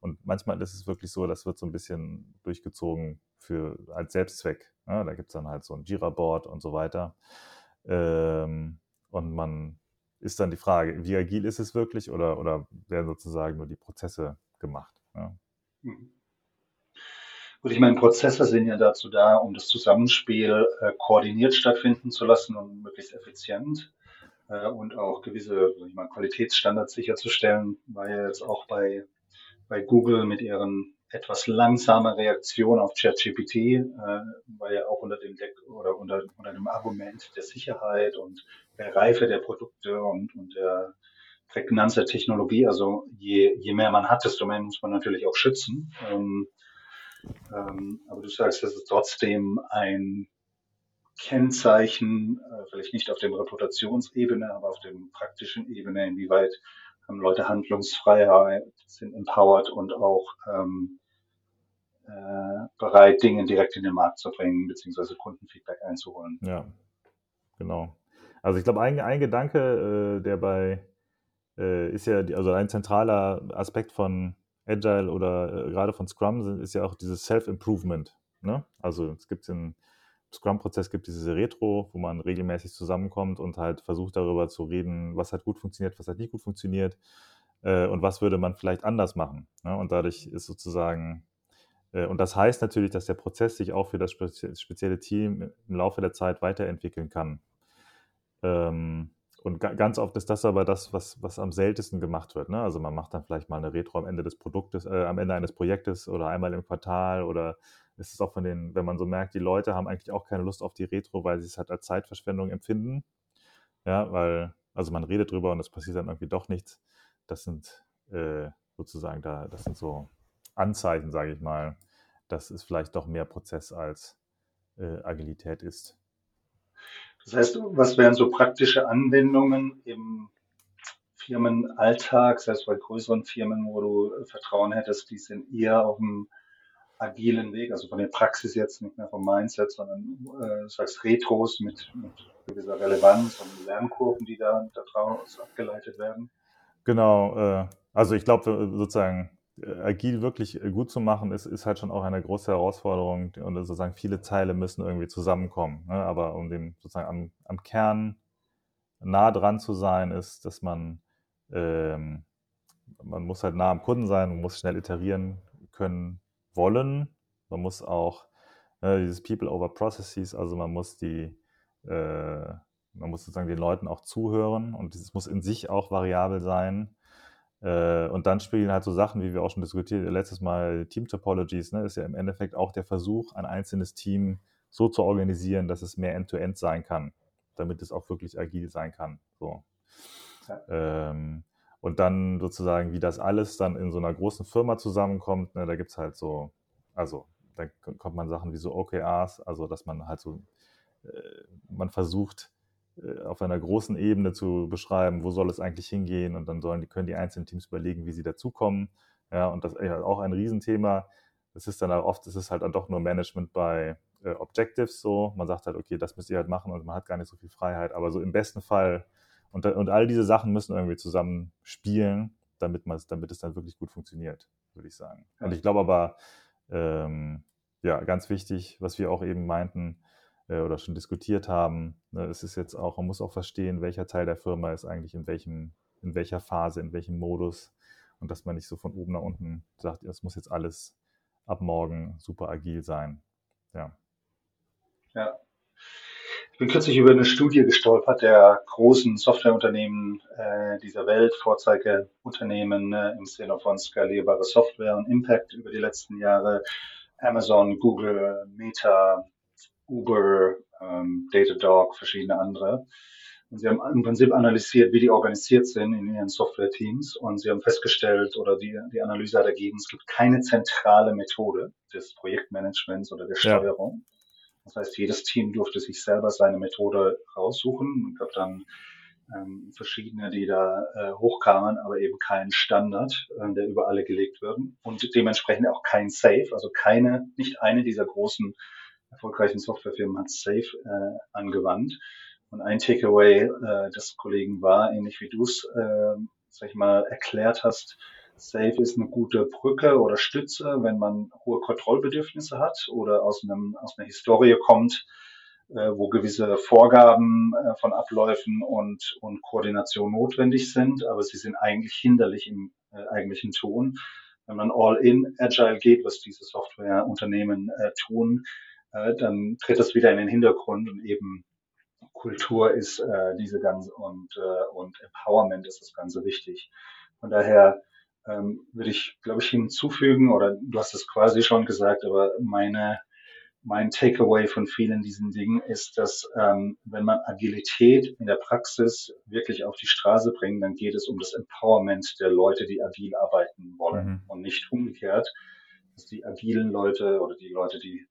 und manchmal ist es wirklich so, das wird so ein bisschen durchgezogen für als Selbstzweck. Ne? Da gibt es dann halt so ein Jira-Board und so weiter. Ähm, und man ist dann die Frage, wie agil ist es wirklich oder, oder werden sozusagen nur die Prozesse gemacht? Ja. Mhm. Gut, ich meine, Prozesse sind ja dazu da, um das Zusammenspiel äh, koordiniert stattfinden zu lassen und möglichst effizient äh, und auch gewisse ich meine, Qualitätsstandards sicherzustellen, weil ja jetzt auch bei, bei Google mit ihren etwas langsame Reaktion auf ChatGPT, äh, war ja auch unter dem Deck oder unter, unter dem Argument der Sicherheit und der Reife der Produkte und, und der Prägnanz der Technologie. Also je, je mehr man hat, desto mehr muss man natürlich auch schützen. Ähm, ähm, aber du sagst, es ist trotzdem ein Kennzeichen, äh, vielleicht nicht auf der Reputationsebene, aber auf der praktischen Ebene, inwieweit haben Leute Handlungsfreiheit, sind empowered und auch ähm, äh, bereit, Dinge direkt in den Markt zu bringen, beziehungsweise Kundenfeedback einzuholen. Ja, genau. Also ich glaube, ein, ein Gedanke, äh, der bei äh, ist ja, die, also ein zentraler Aspekt von Agile oder äh, gerade von Scrum ist ja auch dieses Self-Improvement. Ne? Also es gibt im Scrum-Prozess gibt diese Retro, wo man regelmäßig zusammenkommt und halt versucht darüber zu reden, was hat gut funktioniert, was hat nicht gut funktioniert äh, und was würde man vielleicht anders machen. Ne? Und dadurch ist sozusagen äh, und das heißt natürlich, dass der Prozess sich auch für das spezielle Team im Laufe der Zeit weiterentwickeln kann. Ähm, und ganz oft ist das aber das, was, was am seltensten gemacht wird. Ne? Also man macht dann vielleicht mal eine Retro am Ende des Produktes, äh, am Ende eines Projektes oder einmal im Quartal oder ist es auch von den, wenn man so merkt, die Leute haben eigentlich auch keine Lust auf die Retro, weil sie es halt als Zeitverschwendung empfinden. Ja, weil, also man redet drüber und es passiert dann irgendwie doch nichts. Das sind äh, sozusagen da, das sind so Anzeichen, sage ich mal, dass es vielleicht doch mehr Prozess als äh, Agilität ist. Das heißt, was wären so praktische Anwendungen im Firmenalltag, sei es bei größeren Firmen, wo du äh, Vertrauen hättest, die sind eher auf dem agilen Weg, also von der Praxis jetzt nicht mehr vom Mindset, sondern äh, sagst Retros mit, mit gewisser Relevanz und Lernkurven, die da daraus abgeleitet werden. Genau, äh, also ich glaube sozusagen agil wirklich äh, gut zu machen, ist, ist halt schon auch eine große Herausforderung und sozusagen viele Teile müssen irgendwie zusammenkommen. Ne? Aber um dem sozusagen am, am, Kern nah dran zu sein, ist, dass man, ähm, man muss halt nah am Kunden sein, man muss schnell iterieren können wollen. Man muss auch äh, dieses People over Processes, also man muss die, äh, man muss sozusagen den Leuten auch zuhören und es muss in sich auch variabel sein äh, und dann spielen halt so Sachen, wie wir auch schon diskutiert, letztes Mal Team Topologies, ne, ist ja im Endeffekt auch der Versuch, ein einzelnes Team so zu organisieren, dass es mehr End-to-End -End sein kann, damit es auch wirklich agil sein kann. So. Ja. Ähm, und dann sozusagen, wie das alles dann in so einer großen Firma zusammenkommt, ne, da gibt es halt so, also da kommt man Sachen wie so OKRs, also dass man halt so, äh, man versucht, äh, auf einer großen Ebene zu beschreiben, wo soll es eigentlich hingehen und dann sollen die, können die einzelnen Teams überlegen, wie sie dazukommen. Ja, und das ist auch ein Riesenthema. Das ist dann auch oft, ist es halt dann doch nur Management bei äh, Objectives so. Man sagt halt, okay, das müsst ihr halt machen und man hat gar nicht so viel Freiheit. Aber so im besten Fall und, und all diese Sachen müssen irgendwie zusammen spielen, damit, man, damit es dann wirklich gut funktioniert, würde ich sagen. Und ich glaube aber, ähm, ja, ganz wichtig, was wir auch eben meinten, äh, oder schon diskutiert haben. Ne, es ist jetzt auch, man muss auch verstehen, welcher Teil der Firma ist eigentlich in welchem, in welcher Phase, in welchem Modus und dass man nicht so von oben nach unten sagt, es muss jetzt alles ab morgen super agil sein. Ja. Ja. Ich bin kürzlich über eine Studie gestolpert der großen Softwareunternehmen äh, dieser Welt, Vorzeigeunternehmen äh, im Sinne von skalierbare Software und Impact über die letzten Jahre. Amazon, Google, Meta, Uber, ähm, Datadog, verschiedene andere. Und sie haben im Prinzip analysiert, wie die organisiert sind in ihren Software-Teams. Und sie haben festgestellt, oder die, die Analyse hat ergeben, es gibt keine zentrale Methode des Projektmanagements oder der Steuerung. Ja. Das heißt, jedes Team durfte sich selber seine Methode raussuchen. Es gab dann ähm, verschiedene, die da äh, hochkamen, aber eben kein Standard, äh, der über alle gelegt wird. Und dementsprechend auch kein Safe, also keine, nicht eine dieser großen erfolgreichen Softwarefirmen hat Safe äh, angewandt. Und ein Takeaway äh, des Kollegen war, ähnlich wie du es, äh, sag ich mal, erklärt hast, Safe ist eine gute Brücke oder Stütze, wenn man hohe Kontrollbedürfnisse hat oder aus, einem, aus einer Historie kommt, äh, wo gewisse Vorgaben äh, von Abläufen und, und Koordination notwendig sind, aber sie sind eigentlich hinderlich im äh, eigentlichen Tun. Wenn man all in Agile geht, was diese Softwareunternehmen äh, tun, äh, dann tritt das wieder in den Hintergrund und eben Kultur ist äh, diese ganze und, äh, und Empowerment ist das Ganze wichtig. Von daher ähm, würde ich, glaube ich, hinzufügen, oder du hast es quasi schon gesagt, aber meine, mein Takeaway von vielen diesen Dingen ist, dass ähm, wenn man Agilität in der Praxis wirklich auf die Straße bringt, dann geht es um das Empowerment der Leute, die agil arbeiten wollen mhm. und nicht umgekehrt, dass die agilen Leute oder die Leute, die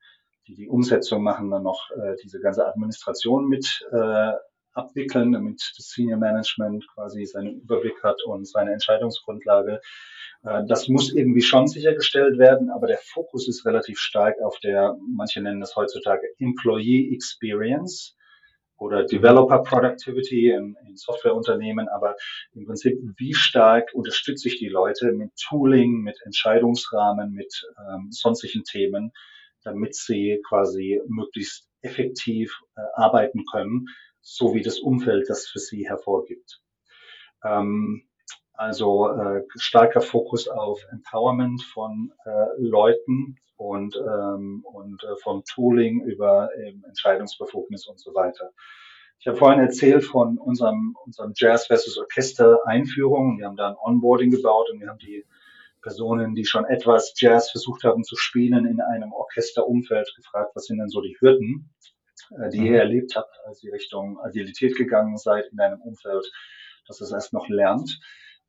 die die Umsetzung machen, dann noch äh, diese ganze Administration mit, äh, abwickeln, damit das Senior Management quasi seinen Überblick hat und seine Entscheidungsgrundlage. Äh, das muss irgendwie schon sichergestellt werden, aber der Fokus ist relativ stark auf der, manche nennen das heutzutage Employee Experience oder Developer Productivity in, in Softwareunternehmen, aber im Prinzip, wie stark unterstütze ich die Leute mit Tooling, mit Entscheidungsrahmen, mit ähm, sonstigen Themen, damit sie quasi möglichst effektiv äh, arbeiten können, so wie das Umfeld das für sie hervorgibt. Ähm, also äh, starker Fokus auf Empowerment von äh, Leuten und, ähm, und äh, vom Tooling über ähm, Entscheidungsbefugnis und so weiter. Ich habe vorhin erzählt von unserem, unserem Jazz versus Orchester Einführung. Wir haben da ein Onboarding gebaut und wir haben die Personen, die schon etwas Jazz versucht haben zu spielen in einem Orchesterumfeld gefragt, was sind denn so die Hürden, äh, die ihr mhm. erlebt habt, als ihr Richtung Agilität gegangen seid in einem Umfeld, das es erst noch lernt.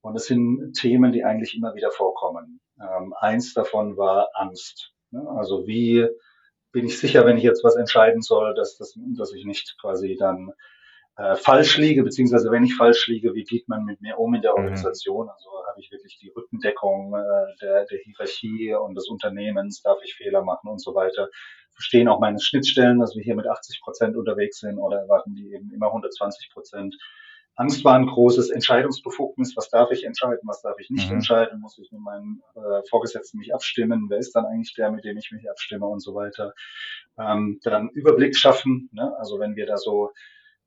Und es sind Themen, die eigentlich immer wieder vorkommen. Ähm, eins davon war Angst. Ne? Also wie bin ich sicher, wenn ich jetzt was entscheiden soll, dass, dass, dass ich nicht quasi dann äh, falsch liege, beziehungsweise wenn ich falsch liege, wie geht man mit mir um in der mhm. Organisation? Also habe ich wirklich die Rückendeckung äh, der, der Hierarchie und des Unternehmens, darf ich Fehler machen und so weiter. Verstehen auch meine Schnittstellen, dass wir hier mit 80 Prozent unterwegs sind oder erwarten die eben immer 120 Prozent. Angst war ein großes Entscheidungsbefugnis. Was darf ich entscheiden? Was darf ich nicht mhm. entscheiden? Muss ich mit meinem äh, Vorgesetzten mich abstimmen? Wer ist dann eigentlich der, mit dem ich mich abstimme und so weiter? Ähm, dann Überblick schaffen. Ne? Also wenn wir da so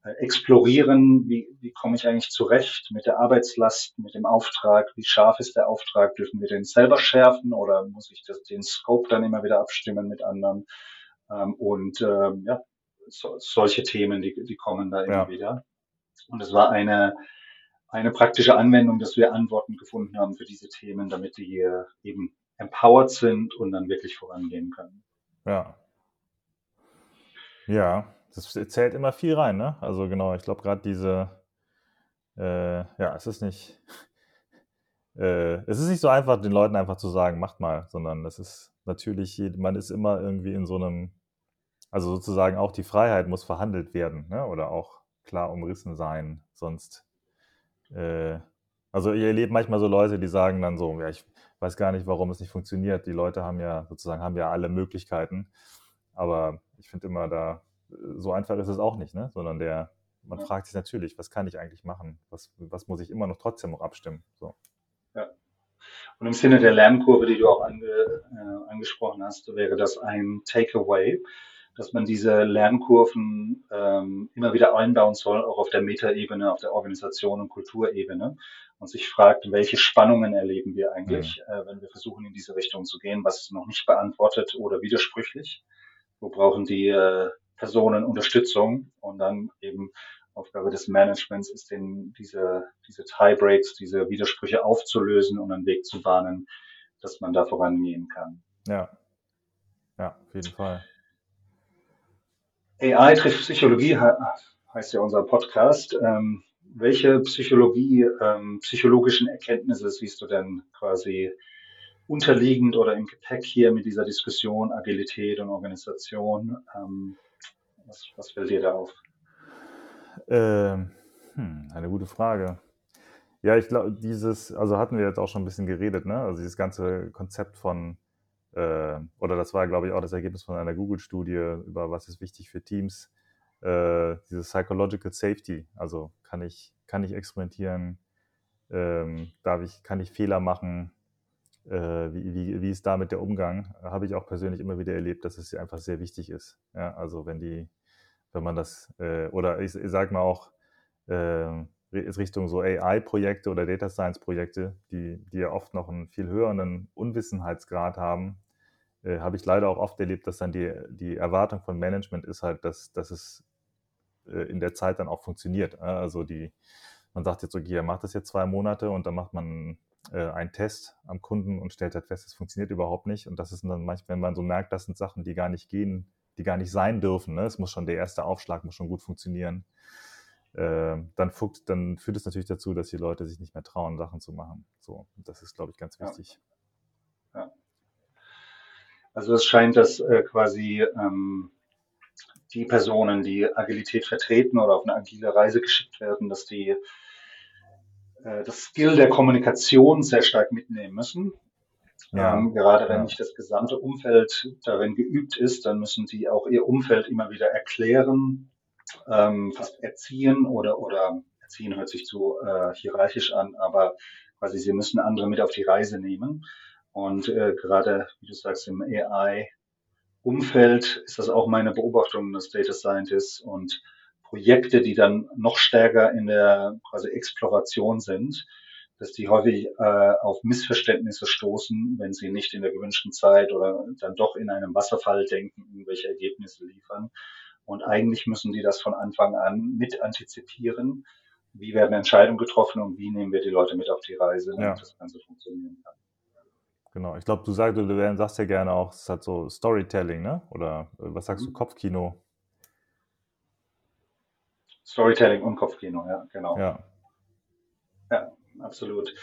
explorieren, wie, wie komme ich eigentlich zurecht mit der Arbeitslast, mit dem Auftrag? Wie scharf ist der Auftrag? Dürfen wir den selber schärfen oder muss ich das, den Scope dann immer wieder abstimmen mit anderen? Ähm, und ähm, ja, so, solche Themen, die, die kommen da immer ja. wieder. Und es war eine, eine praktische Anwendung, dass wir Antworten gefunden haben für diese Themen, damit die eben empowered sind und dann wirklich vorangehen können. Ja. Ja, das zählt immer viel rein, ne? Also genau, ich glaube gerade diese, äh, ja, es ist nicht, äh, es ist nicht so einfach, den Leuten einfach zu sagen, macht mal, sondern es ist natürlich, man ist immer irgendwie in so einem, also sozusagen auch die Freiheit muss verhandelt werden, ne? Oder auch klar umrissen sein. Sonst, äh, also ihr erlebt manchmal so Leute, die sagen dann so, ja, ich weiß gar nicht, warum es nicht funktioniert. Die Leute haben ja sozusagen, haben ja alle Möglichkeiten. Aber ich finde immer da, so einfach ist es auch nicht, ne? Sondern der, man ja. fragt sich natürlich, was kann ich eigentlich machen? Was, was muss ich immer noch trotzdem noch abstimmen? So. Ja. Und im Sinne der Lernkurve, die du auch ange, äh, angesprochen hast, wäre das ein Takeaway dass man diese Lernkurven ähm, immer wieder einbauen soll, auch auf der Metaebene, auf der Organisation und Kulturebene und sich fragt, welche Spannungen erleben wir eigentlich, mhm. äh, wenn wir versuchen, in diese Richtung zu gehen, was ist noch nicht beantwortet oder widersprüchlich, wo brauchen die äh, Personen Unterstützung und dann eben Aufgabe des Managements ist, den, diese, diese Tiebreaks, diese Widersprüche aufzulösen und einen Weg zu bahnen, dass man da vorangehen kann. Ja, ja, auf jeden Fall. AI trifft Psychologie, heißt ja unser Podcast. Ähm, welche Psychologie, ähm, psychologischen Erkenntnisse siehst du denn quasi unterliegend oder im Gepäck hier mit dieser Diskussion Agilität und Organisation? Ähm, was, was fällt dir da auf? Ähm, hm, eine gute Frage. Ja, ich glaube, dieses, also hatten wir jetzt auch schon ein bisschen geredet, ne? Also dieses ganze Konzept von äh, oder das war, glaube ich, auch das Ergebnis von einer Google-Studie über was ist wichtig für Teams, äh, dieses Psychological Safety. Also kann ich, kann ich experimentieren, ähm, darf ich, kann ich Fehler machen, wie, wie, wie ist damit der Umgang? Habe ich auch persönlich immer wieder erlebt, dass es einfach sehr wichtig ist. Ja, also wenn die, wenn man das, äh, oder ich, ich sage mal auch, äh, Richtung so AI-Projekte oder Data Science-Projekte, die, die ja oft noch einen viel höheren Unwissenheitsgrad haben, äh, habe ich leider auch oft erlebt, dass dann die, die Erwartung von Management ist halt, dass, dass es äh, in der Zeit dann auch funktioniert. Also die, man sagt jetzt, okay, er macht das jetzt zwei Monate und dann macht man äh, einen Test am Kunden und stellt halt fest, es funktioniert überhaupt nicht. Und das ist dann manchmal, wenn man so merkt, das sind Sachen, die gar nicht gehen, die gar nicht sein dürfen. Ne? Es muss schon der erste Aufschlag muss schon gut funktionieren. Äh, dann, fuckt, dann führt es natürlich dazu, dass die Leute sich nicht mehr trauen, Sachen zu machen. So, das ist, glaube ich, ganz wichtig. Ja. ja. Also es scheint, dass äh, quasi ähm, die Personen, die Agilität vertreten oder auf eine agile Reise geschickt werden, dass die äh, das Skill der Kommunikation sehr stark mitnehmen müssen. Ja, ähm, gerade wenn ja. nicht das gesamte Umfeld darin geübt ist, dann müssen die auch ihr Umfeld immer wieder erklären, ähm, fast erziehen oder, oder erziehen hört sich zu äh, hierarchisch an, aber quasi sie müssen andere mit auf die Reise nehmen. Und äh, gerade, wie du sagst, im AI-Umfeld ist das auch meine Beobachtung des Data Scientists und Projekte, die dann noch stärker in der quasi Exploration sind, dass die häufig äh, auf Missverständnisse stoßen, wenn sie nicht in der gewünschten Zeit oder dann doch in einem Wasserfall denken, irgendwelche Ergebnisse liefern. Und eigentlich müssen die das von Anfang an mit antizipieren. Wie werden Entscheidungen getroffen und wie nehmen wir die Leute mit auf die Reise, damit ja. das Ganze funktionieren kann. Genau, ich glaube, du sagst, du sagst ja gerne auch, es hat so Storytelling, ne? Oder äh, was sagst du, mhm. Kopfkino? Storytelling und Kopfkino, ja, genau. Ja. Ja, absolut.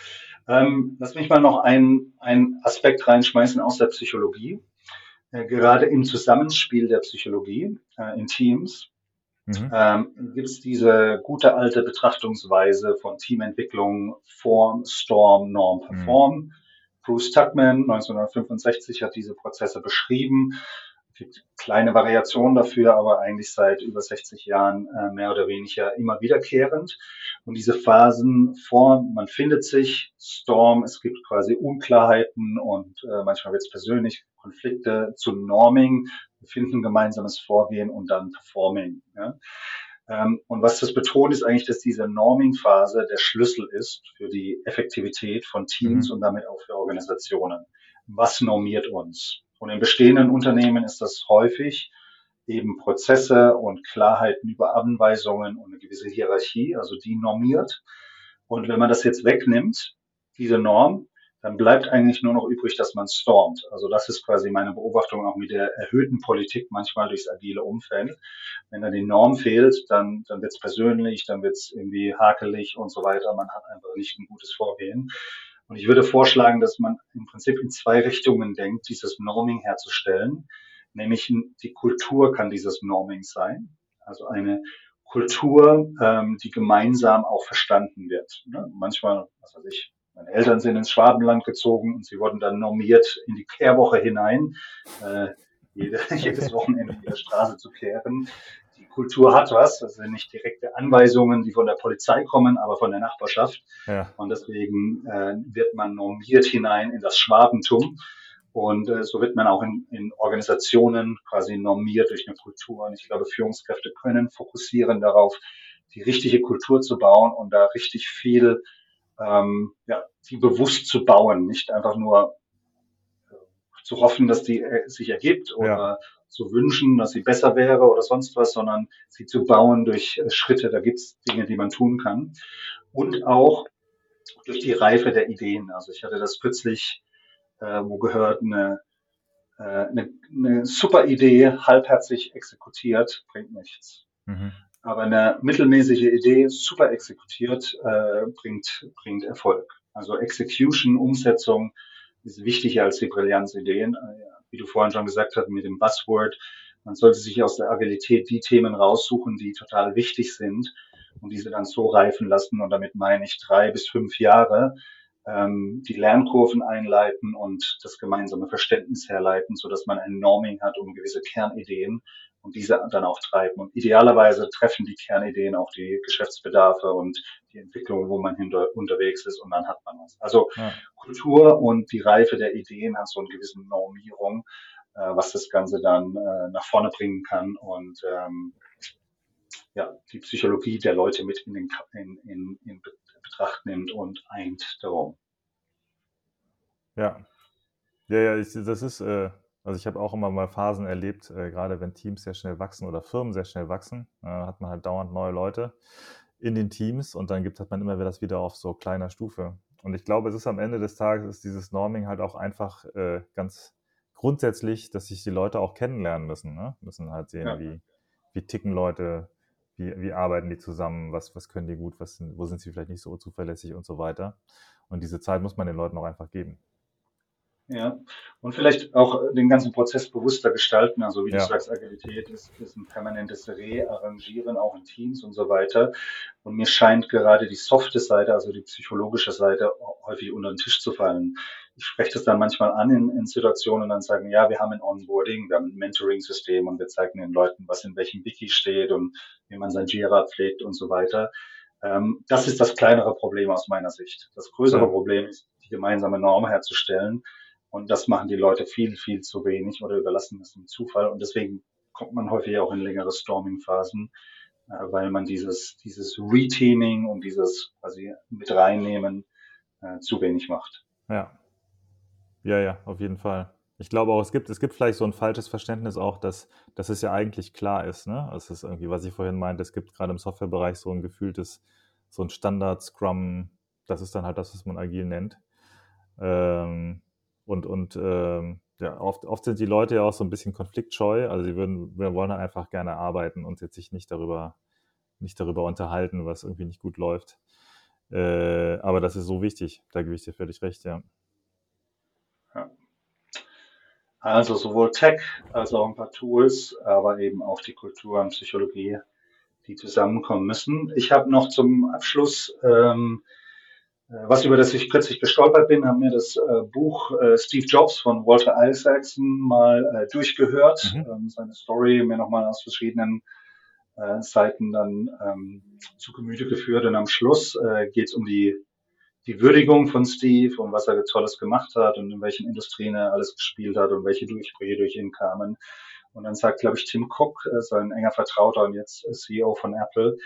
Ähm, lass mich mal noch einen Aspekt reinschmeißen aus der Psychologie. Äh, gerade im Zusammenspiel der Psychologie äh, in Teams mhm. ähm, gibt es diese gute alte Betrachtungsweise von Teamentwicklung, Form, Storm, Norm, Perform. Mhm. Bruce Tuckman 1965 hat diese Prozesse beschrieben gibt kleine Variationen dafür, aber eigentlich seit über 60 Jahren äh, mehr oder weniger immer wiederkehrend. Und diese Phasen vor, man findet sich, Storm, es gibt quasi Unklarheiten und äh, manchmal wird es persönlich, Konflikte zu Norming, wir finden gemeinsames Vorgehen und dann Performing. Ja. Ähm, und was das betont, ist eigentlich, dass diese Norming-Phase der Schlüssel ist für die Effektivität von Teams mhm. und damit auch für Organisationen. Was normiert uns? Und in bestehenden Unternehmen ist das häufig eben Prozesse und Klarheiten über Anweisungen und eine gewisse Hierarchie, also die normiert. Und wenn man das jetzt wegnimmt, diese Norm, dann bleibt eigentlich nur noch übrig, dass man stormt. Also das ist quasi meine Beobachtung auch mit der erhöhten Politik manchmal durchs agile Umfeld. Wenn da die Norm fehlt, dann, dann wird es persönlich, dann wird es irgendwie hakelig und so weiter. Man hat einfach nicht ein gutes Vorgehen. Und ich würde vorschlagen, dass man im Prinzip in zwei Richtungen denkt, dieses Norming herzustellen. Nämlich die Kultur kann dieses Norming sein. Also eine Kultur, ähm, die gemeinsam auch verstanden wird. Ne? Manchmal, was weiß ich, meine Eltern sind ins Schwabenland gezogen und sie wurden dann normiert in die Kehrwoche hinein, äh, jede, jedes Wochenende in der Straße zu kehren. Kultur hat was. Das sind nicht direkte Anweisungen, die von der Polizei kommen, aber von der Nachbarschaft. Ja. Und deswegen äh, wird man normiert hinein in das Schwabentum. Und äh, so wird man auch in, in Organisationen quasi normiert durch eine Kultur. Und ich glaube, Führungskräfte können fokussieren darauf, die richtige Kultur zu bauen und da richtig viel, ähm, ja, die bewusst zu bauen, nicht einfach nur äh, zu hoffen, dass die äh, sich ergibt oder ja zu wünschen, dass sie besser wäre oder sonst was, sondern sie zu bauen durch äh, Schritte. Da gibt es Dinge, die man tun kann. Und auch durch die Reife der Ideen. Also ich hatte das kürzlich äh, wo gehört, eine, äh, eine, eine super Idee, halbherzig exekutiert, bringt nichts. Mhm. Aber eine mittelmäßige Idee, super exekutiert, äh, bringt, bringt Erfolg. Also Execution, Umsetzung ist wichtiger als die Brillanzideen. Äh, wie du vorhin schon gesagt hast, mit dem Buzzword. Man sollte sich aus der Agilität die Themen raussuchen, die total wichtig sind und diese dann so reifen lassen. Und damit meine ich drei bis fünf Jahre, ähm, die Lernkurven einleiten und das gemeinsame Verständnis herleiten, so dass man ein Norming hat um gewisse Kernideen und diese dann auch treiben. Und idealerweise treffen die Kernideen auch die Geschäftsbedarfe und die Entwicklung, wo man hinter, unterwegs ist und dann hat man was. Also ja. Kultur und die Reife der Ideen hat so eine gewisse Normierung, äh, was das Ganze dann äh, nach vorne bringen kann und ähm, ja, die Psychologie der Leute mit in, den, in, in, in Betracht nimmt und eint darum. Ja, ja, ja, ich, das ist, äh, also ich habe auch immer mal Phasen erlebt, äh, gerade wenn Teams sehr schnell wachsen oder Firmen sehr schnell wachsen, äh, hat man halt dauernd neue Leute in den Teams und dann gibt hat man immer wieder das wieder auf so kleiner Stufe. Und ich glaube, es ist am Ende des Tages ist dieses Norming halt auch einfach äh, ganz grundsätzlich, dass sich die Leute auch kennenlernen müssen. Ne? Müssen halt sehen, ja. wie, wie ticken Leute, wie, wie arbeiten die zusammen, was, was können die gut, was sind, wo sind sie vielleicht nicht so zuverlässig und so weiter. Und diese Zeit muss man den Leuten auch einfach geben. Ja, und vielleicht auch den ganzen Prozess bewusster gestalten. Also wie ja. du sagst, Agilität ist, ist ein permanentes Rearrangieren, auch in Teams und so weiter. Und mir scheint gerade die softe Seite, also die psychologische Seite, häufig unter den Tisch zu fallen. Ich spreche das dann manchmal an in, in Situationen und dann sagen, ja, wir haben ein Onboarding, wir haben ein Mentoring-System und wir zeigen den Leuten, was in welchem Wiki steht und wie man sein Jira pflegt und so weiter. Ähm, das ist das kleinere Problem aus meiner Sicht. Das größere ja. Problem ist, die gemeinsame Norm herzustellen und das machen die Leute viel, viel zu wenig oder überlassen es dem Zufall. Und deswegen kommt man häufig auch in längere Storming-Phasen, äh, weil man dieses, dieses Reteaming und dieses quasi mit reinnehmen äh, zu wenig macht. Ja. Ja, ja, auf jeden Fall. Ich glaube auch, es gibt, es gibt vielleicht so ein falsches Verständnis auch, dass, dass es ja eigentlich klar ist. Ne? Es ist irgendwie, was ich vorhin meinte, es gibt gerade im Softwarebereich so ein gefühltes, so ein Standard-Scrum, das ist dann halt das, was man agil nennt. Ähm, und, und ähm, ja, oft, oft sind die Leute ja auch so ein bisschen konfliktscheu. Also sie würden, wir wollen einfach gerne arbeiten und jetzt sich nicht darüber, nicht darüber unterhalten, was irgendwie nicht gut läuft. Äh, aber das ist so wichtig. Da gebe ich dir völlig recht, ja. ja. Also sowohl Tech als auch ein paar Tools, aber eben auch die Kultur und Psychologie, die zusammenkommen müssen. Ich habe noch zum Abschluss ähm, äh, was über das ich kürzlich gestolpert bin, haben mir das äh, Buch äh, Steve Jobs von Walter Isaacson mal äh, durchgehört, mhm. ähm, seine Story mir nochmal aus verschiedenen äh, Seiten dann ähm, zu Gemüte geführt und am Schluss äh, geht es um die, die Würdigung von Steve und was er Tolles gemacht hat und in welchen Industrien er alles gespielt hat und welche Durchbrüche durch ihn kamen. Und dann sagt, glaube ich, Tim Cook, äh, sein enger Vertrauter und jetzt CEO von Apple,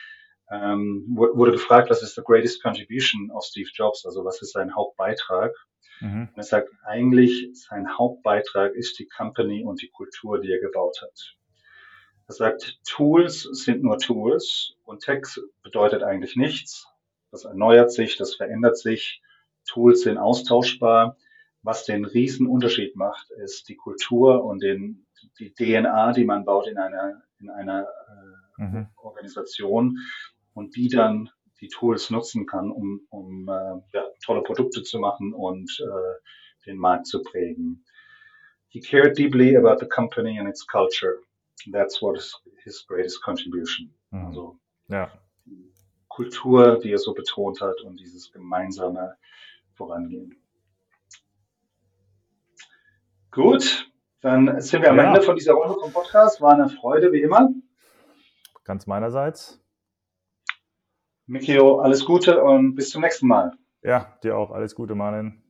ähm, wurde gefragt, was ist the greatest contribution of Steve Jobs, also was ist sein Hauptbeitrag? Mhm. Und er sagt, eigentlich sein Hauptbeitrag ist die Company und die Kultur, die er gebaut hat. Er sagt, Tools sind nur Tools und Text bedeutet eigentlich nichts. Das erneuert sich, das verändert sich. Tools sind austauschbar. Was den riesen Unterschied macht, ist die Kultur und den, die DNA, die man baut in einer, in einer äh, mhm. Organisation und die dann die Tools nutzen kann, um, um äh, ja, tolle Produkte zu machen und äh, den Markt zu prägen. He cared deeply about the company and its culture. That's what is his greatest contribution. Mhm. Also ja. die Kultur, die er so betont hat und dieses gemeinsame Vorangehen. Gut, dann sind wir am ja. Ende von dieser Runde vom Podcast. War eine Freude, wie immer. Ganz meinerseits. Mikio, alles Gute und bis zum nächsten Mal. Ja, dir auch. Alles Gute, Marlin.